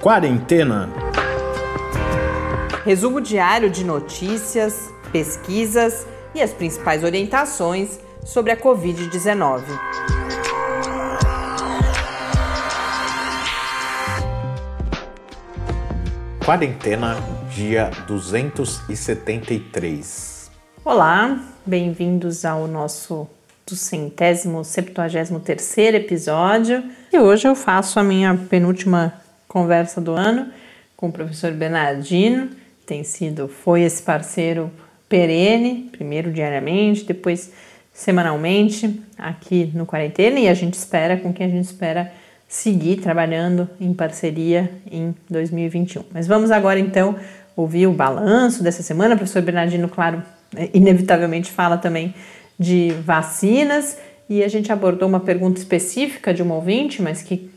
Quarentena. Resumo diário de notícias, pesquisas e as principais orientações sobre a Covid-19. Quarentena, dia 273. Olá, bem-vindos ao nosso do centésimo, septuagésimo terceiro episódio. E hoje eu faço a minha penúltima conversa do ano com o professor Bernardino. Tem sido, foi esse parceiro perene, primeiro diariamente, depois semanalmente aqui no Quarentena e a gente espera, com quem a gente espera seguir trabalhando em parceria em 2021. Mas vamos agora então ouvir o balanço dessa semana. O professor Bernardino, claro, inevitavelmente fala também de vacinas e a gente abordou uma pergunta específica de uma ouvinte, mas que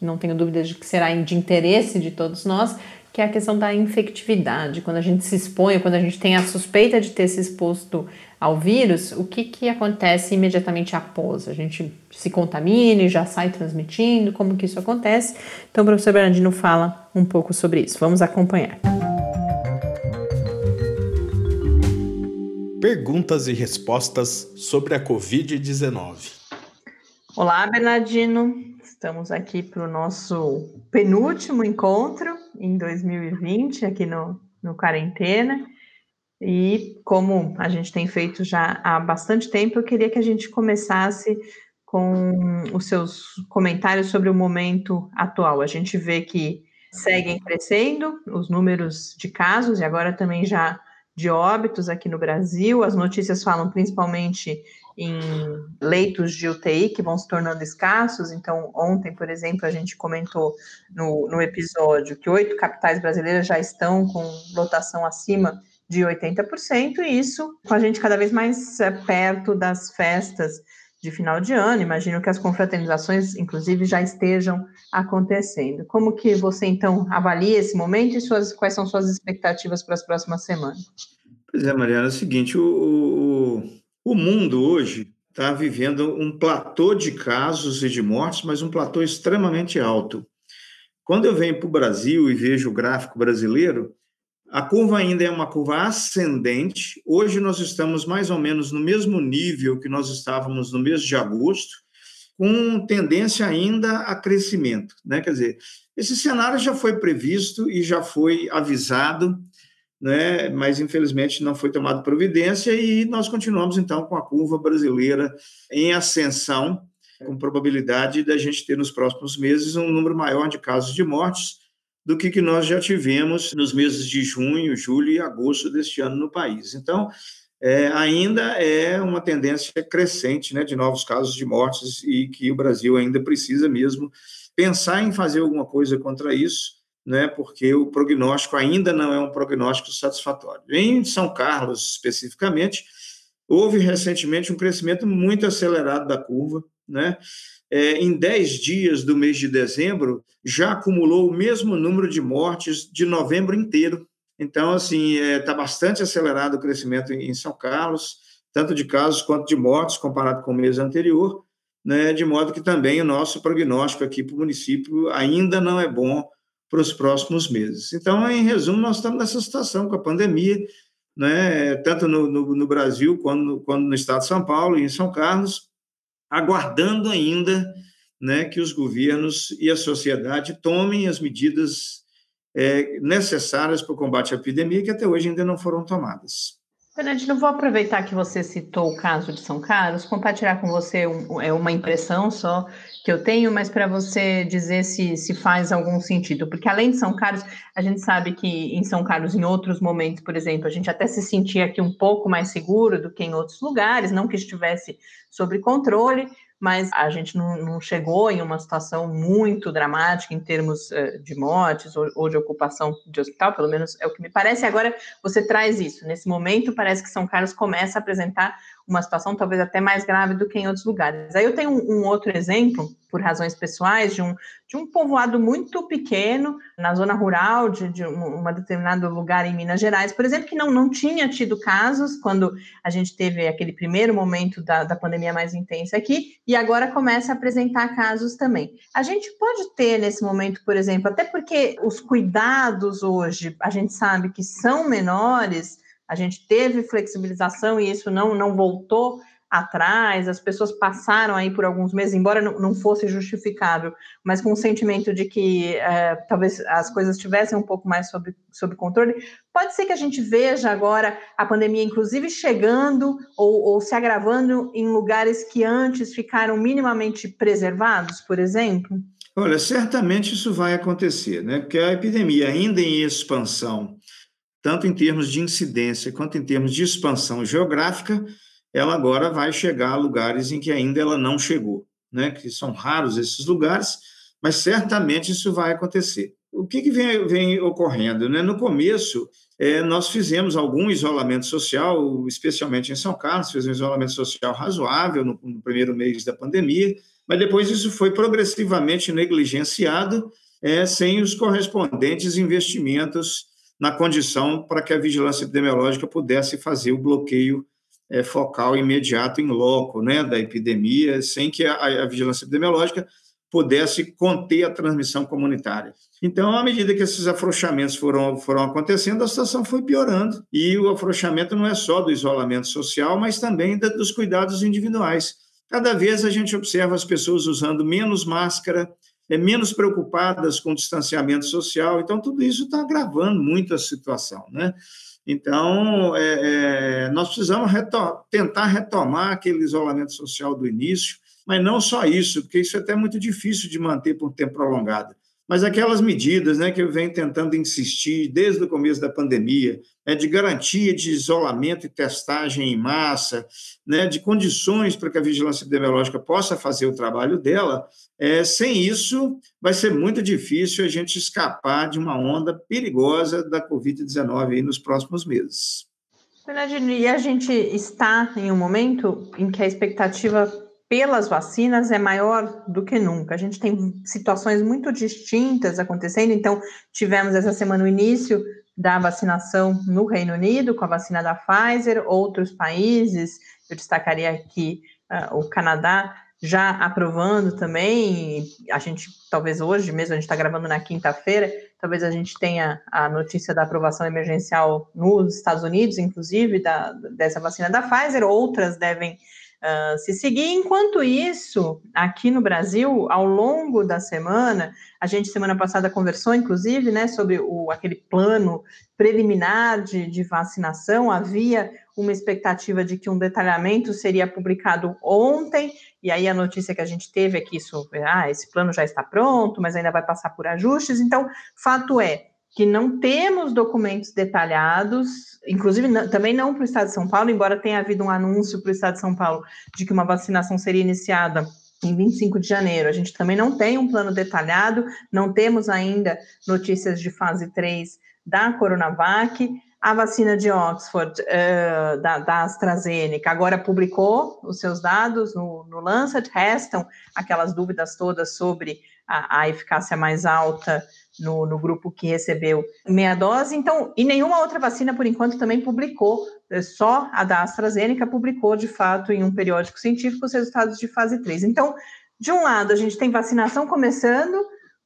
não tenho dúvidas de que será de interesse de todos nós, que é a questão da infectividade. Quando a gente se expõe, quando a gente tem a suspeita de ter se exposto ao vírus, o que, que acontece imediatamente após? A gente se contamina e já sai transmitindo? Como que isso acontece? Então, o professor Bernardino fala um pouco sobre isso. Vamos acompanhar. Perguntas e respostas sobre a Covid-19. Olá, Bernardino. Estamos aqui para o nosso penúltimo encontro em 2020, aqui no, no Quarentena. E como a gente tem feito já há bastante tempo, eu queria que a gente começasse com os seus comentários sobre o momento atual. A gente vê que seguem crescendo os números de casos e agora também já de óbitos aqui no Brasil. As notícias falam principalmente em leitos de UTI que vão se tornando escassos. Então, ontem, por exemplo, a gente comentou no, no episódio que oito capitais brasileiras já estão com lotação acima de 80%, e isso com a gente cada vez mais é, perto das festas de final de ano. Imagino que as confraternizações, inclusive, já estejam acontecendo. Como que você, então, avalia esse momento e suas, quais são suas expectativas para as próximas semanas? Pois é, Mariana, é o seguinte, o, o, o mundo hoje está vivendo um platô de casos e de mortes, mas um platô extremamente alto. Quando eu venho para o Brasil e vejo o gráfico brasileiro, a curva ainda é uma curva ascendente. Hoje nós estamos mais ou menos no mesmo nível que nós estávamos no mês de agosto, com tendência ainda a crescimento. Né? Quer dizer, esse cenário já foi previsto e já foi avisado, né? mas infelizmente não foi tomada providência e nós continuamos então com a curva brasileira em ascensão, com probabilidade da gente ter nos próximos meses um número maior de casos de mortes do que, que nós já tivemos nos meses de junho, julho e agosto deste ano no país. Então, é, ainda é uma tendência crescente né, de novos casos de mortes e que o Brasil ainda precisa mesmo pensar em fazer alguma coisa contra isso, né, porque o prognóstico ainda não é um prognóstico satisfatório. Em São Carlos, especificamente, houve recentemente um crescimento muito acelerado da curva, né? é, em 10 dias do mês de dezembro, já acumulou o mesmo número de mortes de novembro inteiro. Então, assim, está é, tá bastante acelerado o crescimento em São Carlos, tanto de casos quanto de mortes, comparado com o mês anterior, né, de modo que também o nosso prognóstico aqui para o município ainda não é bom para os próximos meses. Então, em resumo, nós estamos nessa situação com a pandemia, né, tanto no, no, no Brasil quanto, quanto no estado de São Paulo e em São Carlos, aguardando ainda né, que os governos e a sociedade tomem as medidas é, necessárias para o combate à epidemia, que até hoje ainda não foram tomadas. Bernardino, vou aproveitar que você citou o caso de São Carlos, compartilhar com você é uma impressão só que eu tenho, mas para você dizer se, se faz algum sentido. Porque além de São Carlos, a gente sabe que em São Carlos, em outros momentos, por exemplo, a gente até se sentia aqui um pouco mais seguro do que em outros lugares, não que estivesse sob controle, mas a gente não, não, chegou em uma situação muito dramática em termos uh, de mortes ou, ou, de ocupação de hospital, pelo menos é o que me parece. Agora você traz isso. Nesse momento, parece que São Carlos começa a apresentar uma situação talvez até mais grave do que em outros lugares. Aí eu tenho um, um outro exemplo, por razões pessoais, de um, de um povoado muito pequeno, na zona rural de, de um, determinado lugar em Minas Gerais, por exemplo, que não, não tinha tido casos quando a gente teve aquele primeiro momento da, da pandemia mais intensa aqui, e agora começa a apresentar casos também. A gente pode ter nesse momento, por exemplo, até porque os cuidados hoje, a gente sabe que são menores, a gente teve flexibilização e isso não, não voltou atrás, as pessoas passaram aí por alguns meses, embora não, fosse justificável, mas com o sentimento de que é, talvez as coisas estivessem um pouco mais sob, sob controle, pode ser que a gente veja agora a pandemia, inclusive, chegando ou, ou se agravando em lugares que antes ficaram minimamente preservados, por exemplo? Olha, certamente isso vai acontecer, né? Porque a epidemia ainda em expansão, tanto em termos de incidência quanto em termos de expansão geográfica, ela agora vai chegar a lugares em que ainda ela não chegou, né? Que são raros esses lugares, mas certamente isso vai acontecer. O que, que vem, vem, ocorrendo? Né? No começo, é, nós fizemos algum isolamento social, especialmente em São Carlos, fizemos um isolamento social razoável no, no primeiro mês da pandemia, mas depois isso foi progressivamente negligenciado, é, sem os correspondentes investimentos na condição para que a vigilância epidemiológica pudesse fazer o bloqueio é, focal imediato em loco né, da epidemia, sem que a, a, vigilância epidemiológica pudesse conter a transmissão comunitária. Então, à medida que esses afrouxamentos foram, foram acontecendo, a situação foi piorando, e o afrouxamento não é só do isolamento social, mas também da, dos cuidados individuais. Cada vez a gente observa as pessoas usando menos máscara, é, menos preocupadas com o distanciamento social, então tudo isso está agravando muito a situação, né? Então, é, é, nós precisamos tentar retomar aquele isolamento social do início, mas não só isso, porque isso é até muito difícil de manter por tempo prolongado mas aquelas medidas né, que eu venho tentando insistir desde o começo da pandemia, né, de garantia de isolamento e testagem em massa, né, de condições para que a vigilância epidemiológica possa fazer o trabalho dela, é, sem isso vai ser muito difícil a gente escapar de uma onda perigosa da Covid-19 nos próximos meses. Bernardino, e a gente está em um momento em que a expectativa pelas vacinas é maior do que nunca. A gente tem situações muito distintas acontecendo. Então, tivemos essa semana o início da vacinação no Reino Unido com a vacina da Pfizer, outros países, eu destacaria aqui uh, o Canadá já aprovando também. A gente, talvez hoje mesmo, a gente está gravando na quinta-feira, talvez a gente tenha a notícia da aprovação emergencial nos Estados Unidos, inclusive, da, dessa vacina da Pfizer, outras devem uh, se seguir. Enquanto isso, aqui no Brasil, ao longo da semana, a gente semana passada conversou, inclusive, né, sobre o, aquele plano preliminar de, de vacinação. Havia uma expectativa de que um detalhamento seria publicado ontem, e aí a notícia que a gente teve é que isso, ah, esse plano já está pronto, mas ainda vai passar por ajustes. Então, fato é, que não temos documentos detalhados, inclusive não, também não para o Estado de São Paulo, embora tenha havido um anúncio para o Estado de São Paulo de que uma vacinação seria iniciada em 25 de janeiro. A gente também não tem um plano detalhado, não temos ainda notícias de fase 3 da Coronavac. A vacina de Oxford, uh, da, da, AstraZeneca, agora publicou os seus dados no, no Lancet, restam aquelas dúvidas todas sobre a, a eficácia mais alta no, no grupo que recebeu meia dose. Então, e nenhuma outra vacina, por enquanto, também publicou, é, só a da AstraZeneca publicou, de fato, em um periódico científico, os resultados de fase 3. Então, de um lado, a gente tem vacinação começando,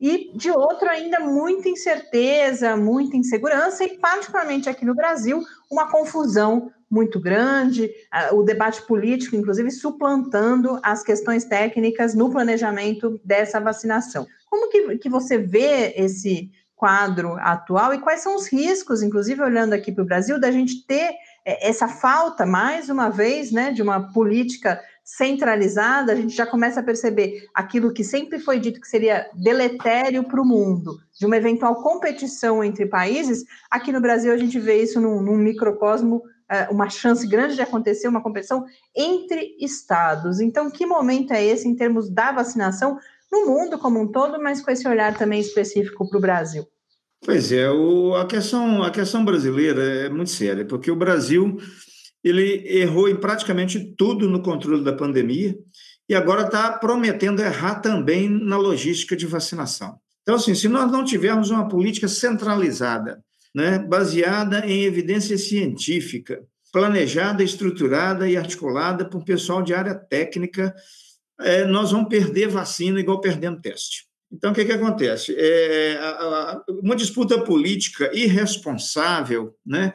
e de outro, ainda muita incerteza, muita insegurança, e particularmente aqui no Brasil, uma confusão muito grande, o debate político, inclusive, suplantando as questões técnicas no planejamento dessa vacinação. Como que, que você vê esse quadro atual e quais são os riscos, inclusive olhando aqui para o Brasil, da gente ter é, essa falta, mais uma vez, né, de uma política centralizada, a gente já começa a perceber aquilo que sempre foi dito que seria deletério para o mundo, de uma eventual competição entre países. Aqui no Brasil, a gente vê isso num, num microcosmo, é, uma chance grande de acontecer uma competição entre estados. Então, que momento é esse em termos da vacinação? no mundo como um todo, mas com esse olhar também específico para o Brasil. Pois é, o, a, questão, a questão brasileira é muito séria, porque o Brasil ele errou em praticamente tudo no controle da pandemia e agora está prometendo errar também na logística de vacinação. Então, assim, se nós não tivermos uma política centralizada, né, baseada em evidência científica, planejada, estruturada e articulada por pessoal de área técnica, é, nós vamos perder vacina igual perdendo teste. Então, o que, que acontece? É, uma disputa política irresponsável, né,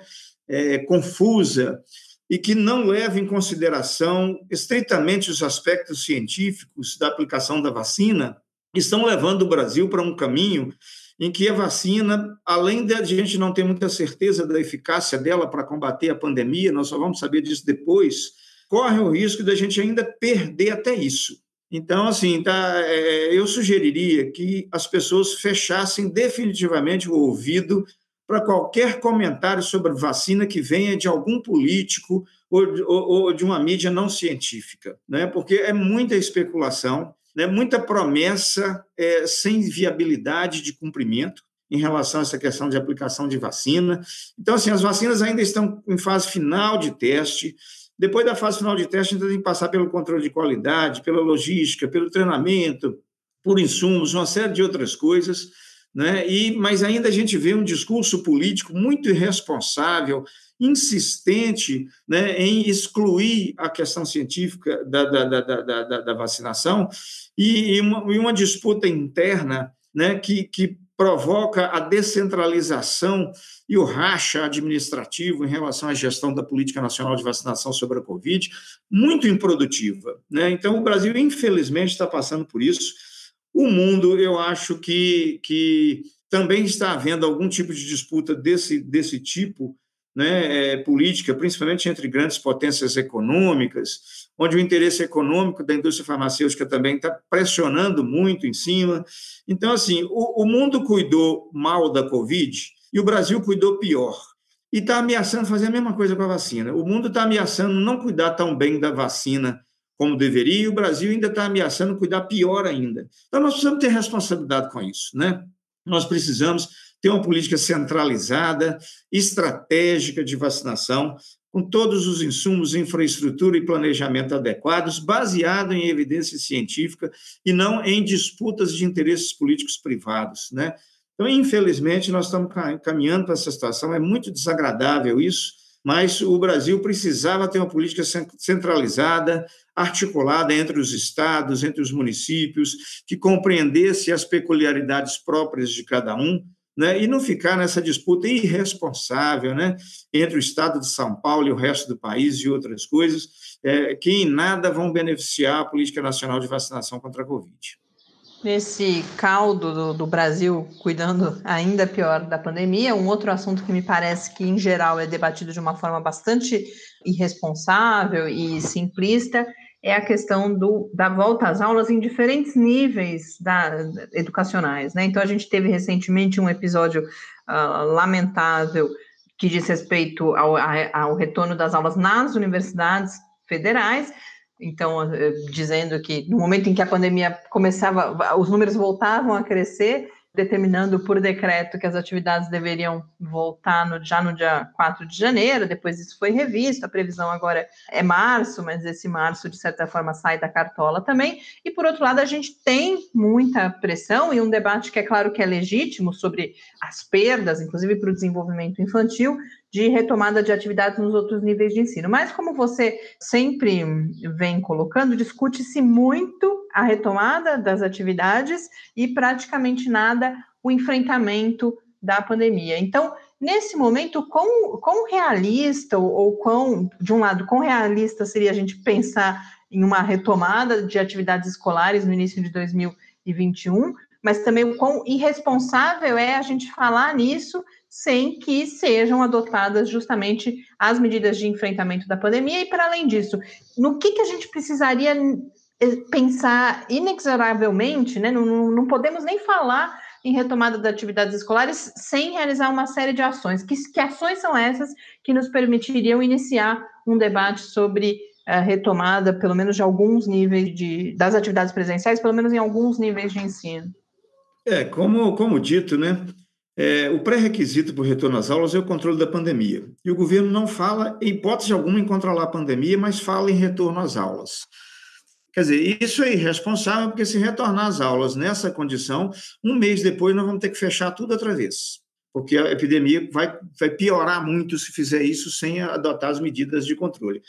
é, confusa, e que não leva em consideração estritamente os aspectos científicos da aplicação da vacina, estão levando o Brasil para um caminho em que a vacina, além de a gente não ter muita certeza da eficácia dela para combater a pandemia, nós só vamos saber disso depois, corre o risco da gente ainda perder até isso. Então, assim, tá, é, eu sugeriria que as pessoas fechassem definitivamente o ouvido para qualquer comentário sobre vacina que venha de algum político ou, ou, ou de uma mídia não científica, né? porque é muita especulação, né? muita promessa é, sem viabilidade de cumprimento em relação a essa questão de aplicação de vacina. Então, assim, as vacinas ainda estão em fase final de teste. Depois da fase final de teste, a gente tem que passar pelo controle de qualidade, pela logística, pelo treinamento, por insumos, uma série de outras coisas né? E, mas ainda a gente vê um discurso político muito irresponsável, insistente né, em excluir a questão científica da, da, da, da, da vacinação e, uma, e uma disputa interna né, que, que provoca a descentralização e o racha administrativo em relação à gestão da política nacional de vacinação sobre a Covid, muito improdutiva. Né? Então, o Brasil, infelizmente, está passando por isso. O mundo, eu acho que, que também está havendo algum tipo de disputa desse, desse tipo, né, é, política, principalmente entre grandes potências econômicas, onde o interesse econômico da indústria farmacêutica também está pressionando muito em cima. Então, assim, o, o mundo cuidou mal da Covid e o Brasil cuidou pior. E está ameaçando fazer a mesma coisa com a vacina. O mundo está ameaçando não cuidar tão bem da vacina como deveria, e o Brasil ainda está ameaçando cuidar pior ainda. Então, nós precisamos ter responsabilidade com isso, né? Nós precisamos ter uma política centralizada, estratégica de vacinação, com todos os insumos, infraestrutura e planejamento adequados, baseado em evidência científica e não em disputas de interesses políticos privados, né? Então, infelizmente, nós estamos caminhando para essa situação, é muito desagradável isso, mas o Brasil precisava ter uma política centralizada, articulada entre os estados, entre os municípios, que compreendesse as peculiaridades próprias de cada um, né, e não ficar nessa disputa irresponsável né, entre o estado de São Paulo e o resto do país e outras coisas, é, que em nada vão beneficiar a política nacional de vacinação contra a Covid. Nesse caldo do, do, Brasil cuidando ainda pior da pandemia, um outro assunto que me parece que, em geral, é debatido de uma forma bastante irresponsável e simplista é a questão do, da volta às aulas em diferentes níveis da, educacionais. Né? Então, a gente teve recentemente um episódio uh, lamentável que diz respeito ao, ao retorno das aulas nas universidades federais, então, eh, dizendo que no momento em que a pandemia começava, os números voltavam a crescer, determinando por decreto que as atividades deveriam voltar no, já no dia 4 de janeiro, depois isso foi revisto, a previsão agora é março, mas esse março, de certa forma, sai da cartola também. E, por outro lado, a gente tem muita pressão e um debate que é claro que é legítimo sobre as perdas, inclusive para o desenvolvimento infantil, de retomada de atividades nos outros níveis de ensino. Mas, como você sempre vem colocando, discute-se muito a retomada das atividades e praticamente nada o enfrentamento da pandemia. Então, nesse momento, quão, quão realista, ou, ou quão, de um lado, quão realista seria a gente pensar em uma retomada de atividades escolares no início de 2021, mas também o quão irresponsável é a gente falar nisso sem que sejam adotadas justamente as medidas de enfrentamento da pandemia. E, para além disso, no que, que a gente precisaria eh, pensar inexoravelmente, né? Não, não, podemos nem falar em retomada das atividades escolares sem realizar uma série de ações. Que, que ações são essas que nos permitiriam iniciar um debate sobre a retomada, pelo menos de alguns níveis de, das atividades presenciais, pelo menos em alguns níveis de ensino? É, como, como dito, né? É, o pré-requisito para o retorno às aulas é o controle da pandemia. E o governo não fala, em hipótese alguma, em controlar a pandemia, mas fala em retorno às aulas. Quer dizer, isso é irresponsável, porque se retornar às aulas nessa condição, um mês depois nós vamos ter que fechar tudo outra vez porque a epidemia vai, vai piorar muito se fizer isso sem adotar as medidas de controle.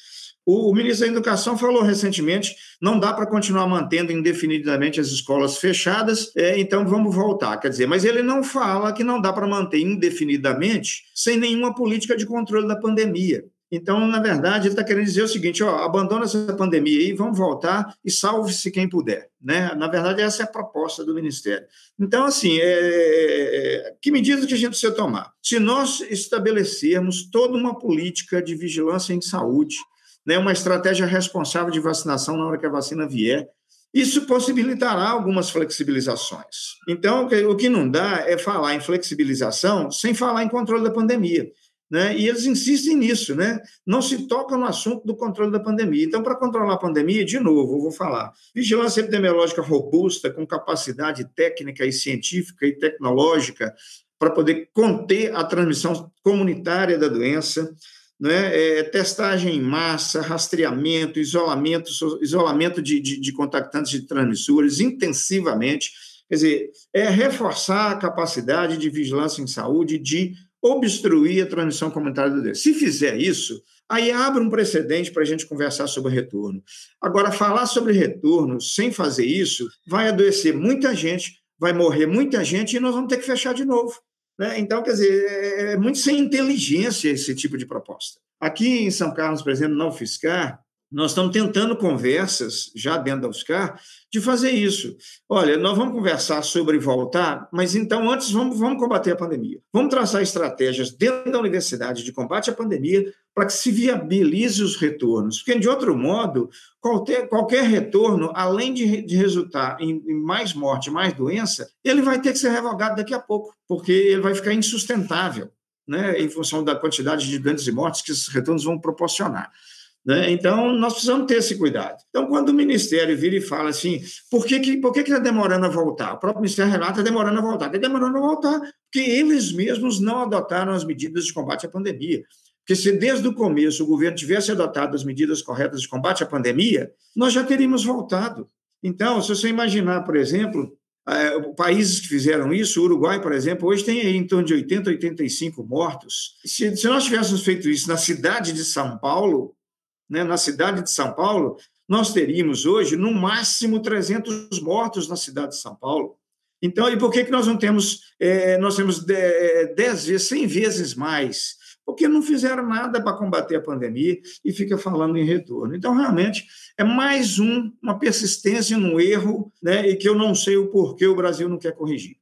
O, o ministro da Educação falou recentemente: não dá para continuar mantendo indefinidamente as escolas fechadas, é, então vamos voltar. Quer dizer, mas ele não fala que não dá para manter indefinidamente sem nenhuma política de controle da pandemia. Então, na verdade, ele está querendo dizer o seguinte: ó, abandona essa pandemia aí, vamos voltar e salve-se quem puder. Né? Na verdade, essa é a proposta do Ministério. Então, assim, é, que medidas que a gente precisa tomar? Se nós estabelecermos toda uma política de vigilância em saúde, né, uma estratégia responsável de vacinação na hora que a vacina vier, isso possibilitará algumas flexibilizações. Então, o que não dá é falar em flexibilização sem falar em controle da pandemia. Né? E eles insistem nisso, né? não se toca no assunto do controle da pandemia. Então, para controlar a pandemia, de novo, eu vou falar: vigilância epidemiológica robusta, com capacidade técnica e científica e tecnológica para poder conter a transmissão comunitária da doença, né? É, testagem em massa, rastreamento, isolamento, isolamento de, de, de contactantes de transmissores intensivamente. Quer dizer, é reforçar a capacidade de vigilância em saúde, de obstruir a transmissão comunitária do doença. Se fizer isso, aí abre um precedente para a gente conversar sobre retorno. Agora, falar sobre retorno sem fazer isso vai adoecer muita gente, vai morrer muita gente e nós vamos ter que fechar de novo. Né? Então, quer dizer, é, é muito sem inteligência esse tipo de proposta. Aqui em São Carlos, por exemplo, na UFSCar, nós estamos tentando conversas, já dentro da UFSCar, de fazer isso. Olha, nós vamos conversar sobre voltar, mas então antes vamos, vamos combater a pandemia. Vamos traçar estratégias dentro da universidade de combate à pandemia para que se viabilize os retornos. Porque, de outro modo, qualquer, qualquer retorno, além de, de resultar em, em mais morte, mais doença, ele vai ter que ser revogado daqui a pouco, porque ele vai ficar insustentável. Né, em função da quantidade de doentes e mortes que esses retornos vão proporcionar. Né? Então, nós precisamos ter esse cuidado. Então, quando o Ministério vira e fala assim, por que está por que que tá demorando a voltar? O próprio Ministério relata está demorando a voltar. Está demorando a voltar porque eles mesmos não adotaram as medidas de combate à pandemia. Porque se desde o começo o governo tivesse adotado as medidas corretas de combate à pandemia, nós já teríamos voltado. Então, se você imaginar, por exemplo, é, países que fizeram isso, o Uruguai, por exemplo, hoje tem em torno de 80, 85 mortos. Se, se nós tivéssemos feito isso na cidade de São Paulo, né, na cidade de São Paulo, nós teríamos hoje, no máximo, 300 mortos na cidade de São Paulo. Então, e por que, que nós não temos, é, nós temos 10 vezes, 100 vezes mais? Porque não fizeram nada para combater a pandemia e fica falando em retorno. Então, realmente, é mais um, uma persistência num erro, né, e que eu não sei o porquê o Brasil não quer corrigir.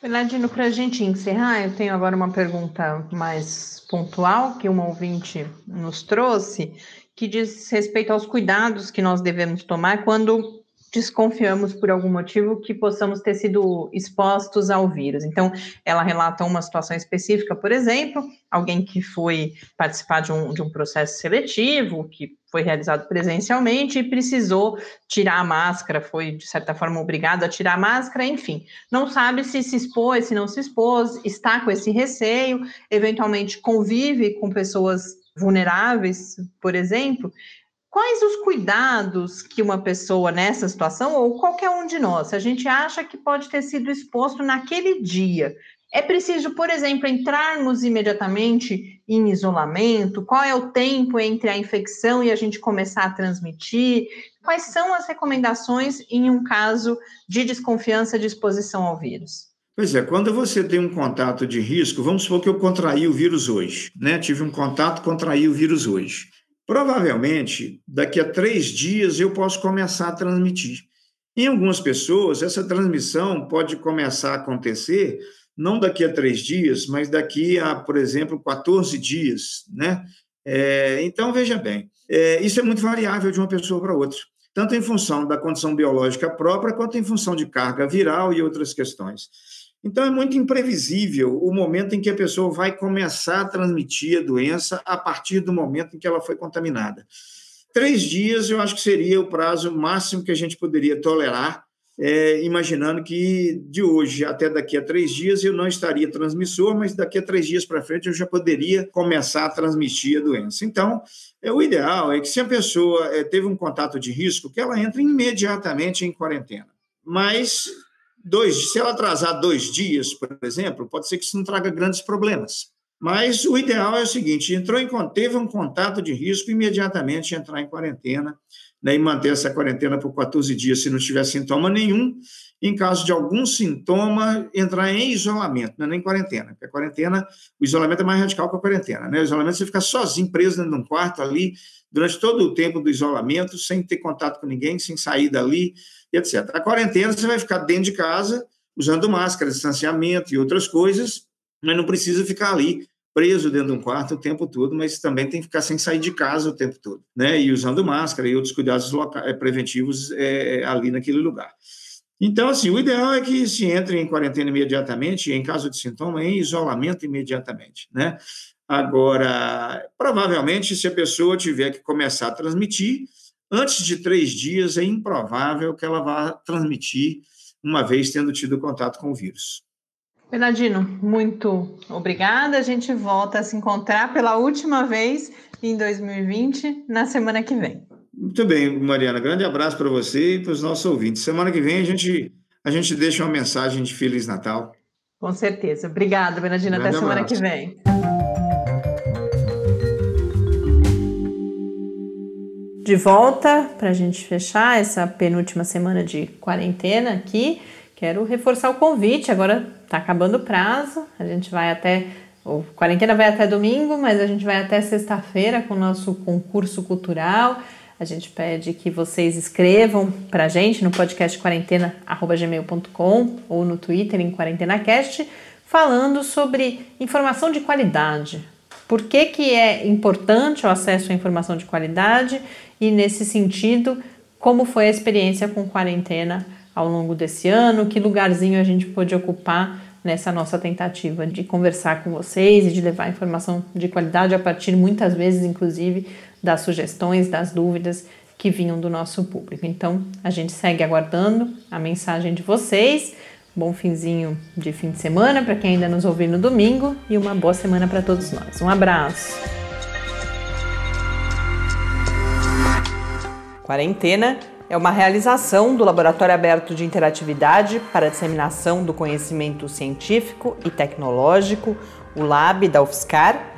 Belardino, para a gente encerrar, eu tenho agora uma pergunta mais pontual que uma ouvinte nos trouxe, que diz respeito aos cuidados que nós devemos tomar quando desconfiamos por algum motivo que possamos ter sido expostos ao vírus. Então, ela relata uma situação específica, por exemplo, alguém que foi participar de um, de um processo seletivo, que foi realizado presencialmente e precisou tirar a máscara, foi, de certa forma, obrigado a tirar a máscara, enfim. Não sabe se se expôs, se não se expôs, está com esse receio, eventualmente convive com pessoas vulneráveis, por exemplo, quais os cuidados que uma pessoa nessa situação, ou qualquer um de nós, a gente acha que pode ter sido exposto naquele dia? É preciso, por exemplo, entrarmos imediatamente em isolamento? Qual é o tempo entre a infecção e a gente começar a transmitir? Quais são as recomendações em um caso de desconfiança de exposição ao vírus? Pois é, quando você tem um contato de risco, vamos supor que eu contraí o vírus hoje, né? Tive um contato, contraí o vírus hoje. Provavelmente, daqui a três dias eu posso começar a transmitir. Em algumas pessoas, essa transmissão pode começar a acontecer não daqui a três dias, mas daqui a, por exemplo, 14 dias, né? É, então, veja bem, é, isso é muito variável de uma pessoa para outra, tanto em função da condição biológica própria, quanto em função de carga viral e outras questões. Então, é muito imprevisível o momento em que a pessoa vai começar a transmitir a doença a partir do momento em que ela foi contaminada. Três dias, eu acho que seria o prazo máximo que a gente poderia tolerar é, imaginando que de hoje até daqui a três dias eu não estaria transmissor, mas daqui a três dias para frente eu já poderia começar a transmitir a doença. Então, é, o ideal é que se a pessoa é, teve um contato de risco, que ela entre imediatamente em quarentena. Mas dois, se ela atrasar dois dias, por exemplo, pode ser que isso não traga grandes problemas. Mas o ideal é o seguinte: entrou em teve um contato de risco, imediatamente entrar em quarentena né, e manter essa quarentena por 14 dias se não tiver sintoma nenhum. Em caso de algum sintoma, entrar em isolamento, não é nem quarentena, porque a quarentena, o isolamento é mais radical que a quarentena, né? O isolamento você fica sozinho, preso dentro de um quarto ali, durante todo o tempo do isolamento, sem ter contato com ninguém, sem sair dali, etc. A quarentena você vai ficar dentro de casa, usando máscara, distanciamento e outras coisas, mas não precisa ficar ali preso dentro de um quarto o tempo todo, mas também tem que ficar sem sair de casa o tempo todo, né? E usando máscara e outros cuidados eh, preventivos é, ali naquele lugar. Então, assim, o ideal é que se entre em quarentena imediatamente, em caso de sintoma, em isolamento imediatamente, né? Agora, provavelmente, se a pessoa tiver que começar a transmitir, antes de três dias é improvável que ela vá transmitir, uma vez tendo tido contato com o vírus. Bernardino, muito obrigada. A gente volta a se encontrar pela última vez em 2020, na semana que vem. Muito bem, Mariana. Grande abraço para você e para os nossos ouvintes. Semana que vem a gente, a gente deixa uma mensagem de Feliz Natal. Com certeza. Obrigada, Bernardino. Até semana abraço. que vem. De volta para a gente fechar essa penúltima semana de quarentena aqui. Quero reforçar o convite. Agora está acabando o prazo. A gente vai até. O quarentena vai até domingo, mas a gente vai até sexta-feira com o nosso concurso cultural. A gente pede que vocês escrevam para a gente no podcast quarentena.gmail.com ou no Twitter em QuarentenaCast, falando sobre informação de qualidade. Por que, que é importante o acesso à informação de qualidade e, nesse sentido, como foi a experiência com quarentena ao longo desse ano, que lugarzinho a gente pôde ocupar nessa nossa tentativa de conversar com vocês e de levar informação de qualidade a partir muitas vezes, inclusive, das sugestões, das dúvidas que vinham do nosso público. Então, a gente segue aguardando a mensagem de vocês. Bom finzinho de fim de semana para quem ainda nos ouviu no domingo e uma boa semana para todos nós. Um abraço. Quarentena é uma realização do Laboratório Aberto de Interatividade para Disseminação do Conhecimento Científico e Tecnológico, o LAB da UFSCar,